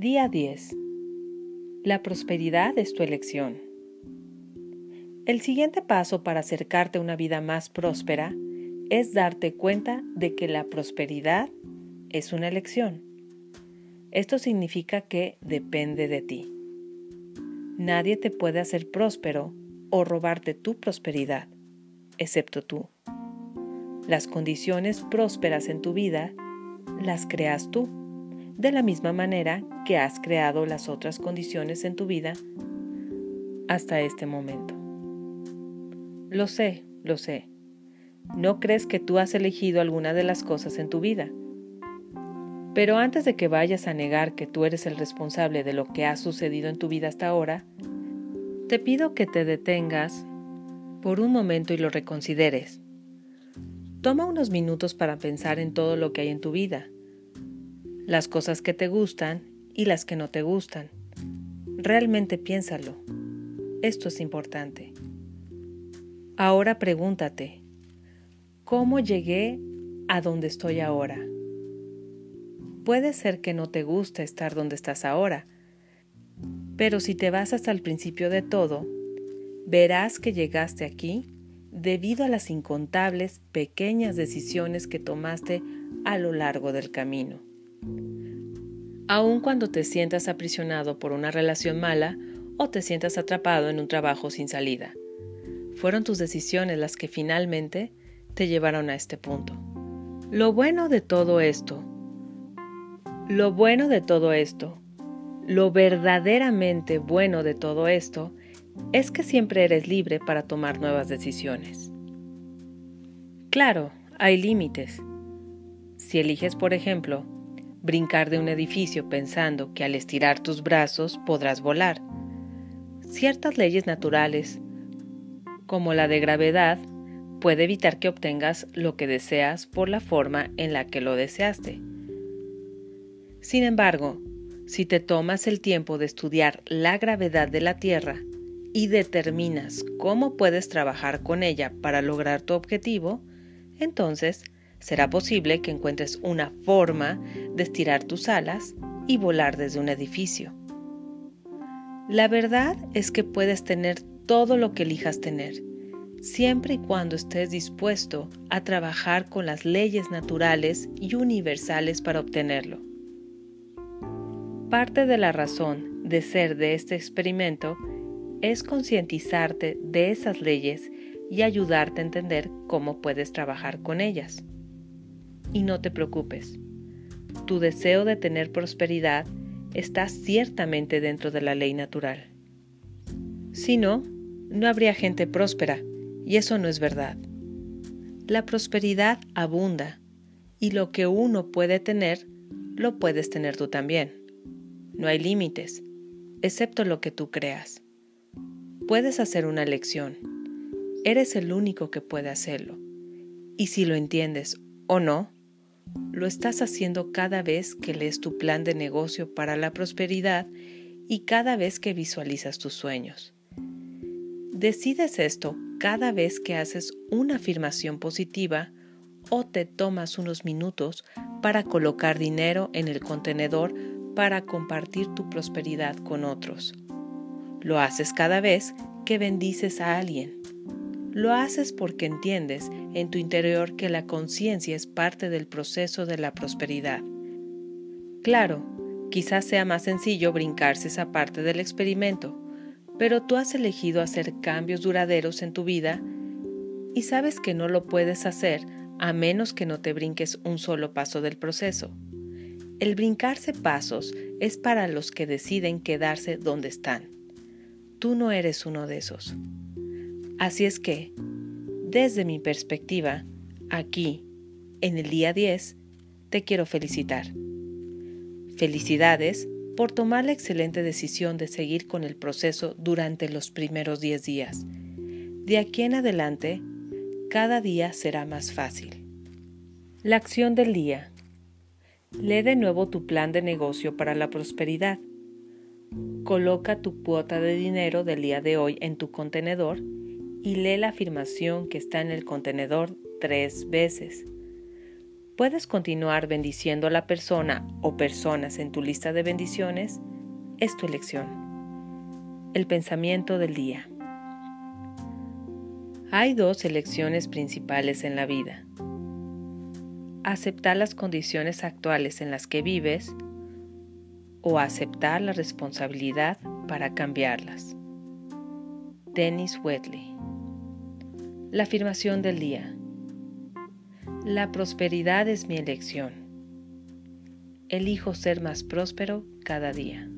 Día 10. La prosperidad es tu elección. El siguiente paso para acercarte a una vida más próspera es darte cuenta de que la prosperidad es una elección. Esto significa que depende de ti. Nadie te puede hacer próspero o robarte tu prosperidad, excepto tú. Las condiciones prósperas en tu vida las creas tú, de la misma manera que has creado las otras condiciones en tu vida hasta este momento. Lo sé, lo sé. No crees que tú has elegido alguna de las cosas en tu vida. Pero antes de que vayas a negar que tú eres el responsable de lo que ha sucedido en tu vida hasta ahora, te pido que te detengas por un momento y lo reconsideres. Toma unos minutos para pensar en todo lo que hay en tu vida, las cosas que te gustan y las que no te gustan. Realmente piénsalo. Esto es importante. Ahora pregúntate, ¿cómo llegué a donde estoy ahora? Puede ser que no te guste estar donde estás ahora, pero si te vas hasta el principio de todo, verás que llegaste aquí debido a las incontables pequeñas decisiones que tomaste a lo largo del camino. Aun cuando te sientas aprisionado por una relación mala o te sientas atrapado en un trabajo sin salida, fueron tus decisiones las que finalmente te llevaron a este punto. Lo bueno de todo esto, lo bueno de todo esto, lo verdaderamente bueno de todo esto es que siempre eres libre para tomar nuevas decisiones. Claro, hay límites. Si eliges, por ejemplo, brincar de un edificio pensando que al estirar tus brazos podrás volar, ciertas leyes naturales, como la de gravedad, puede evitar que obtengas lo que deseas por la forma en la que lo deseaste. Sin embargo, si te tomas el tiempo de estudiar la gravedad de la Tierra y determinas cómo puedes trabajar con ella para lograr tu objetivo, entonces será posible que encuentres una forma de estirar tus alas y volar desde un edificio. La verdad es que puedes tener todo lo que elijas tener, siempre y cuando estés dispuesto a trabajar con las leyes naturales y universales para obtenerlo. Parte de la razón de ser de este experimento es concientizarte de esas leyes y ayudarte a entender cómo puedes trabajar con ellas. Y no te preocupes, tu deseo de tener prosperidad está ciertamente dentro de la ley natural. Si no, no habría gente próspera, y eso no es verdad. La prosperidad abunda, y lo que uno puede tener, lo puedes tener tú también. No hay límites, excepto lo que tú creas. Puedes hacer una elección. Eres el único que puede hacerlo. Y si lo entiendes o no, lo estás haciendo cada vez que lees tu plan de negocio para la prosperidad y cada vez que visualizas tus sueños. Decides esto cada vez que haces una afirmación positiva o te tomas unos minutos para colocar dinero en el contenedor para compartir tu prosperidad con otros. Lo haces cada vez que bendices a alguien. Lo haces porque entiendes en tu interior que la conciencia es parte del proceso de la prosperidad. Claro, quizás sea más sencillo brincarse esa parte del experimento, pero tú has elegido hacer cambios duraderos en tu vida y sabes que no lo puedes hacer a menos que no te brinques un solo paso del proceso. El brincarse pasos es para los que deciden quedarse donde están tú no eres uno de esos. Así es que, desde mi perspectiva, aquí, en el día 10, te quiero felicitar. Felicidades por tomar la excelente decisión de seguir con el proceso durante los primeros 10 días. De aquí en adelante, cada día será más fácil. La acción del día. Lee de nuevo tu plan de negocio para la prosperidad. Coloca tu cuota de dinero del día de hoy en tu contenedor y lee la afirmación que está en el contenedor tres veces. puedes continuar bendiciendo a la persona o personas en tu lista de bendiciones, es tu elección. El pensamiento del día. Hay dos elecciones principales en la vida. Aceptar las condiciones actuales en las que vives o aceptar la responsabilidad para cambiarlas. Dennis Wetley. La afirmación del día. La prosperidad es mi elección. Elijo ser más próspero cada día.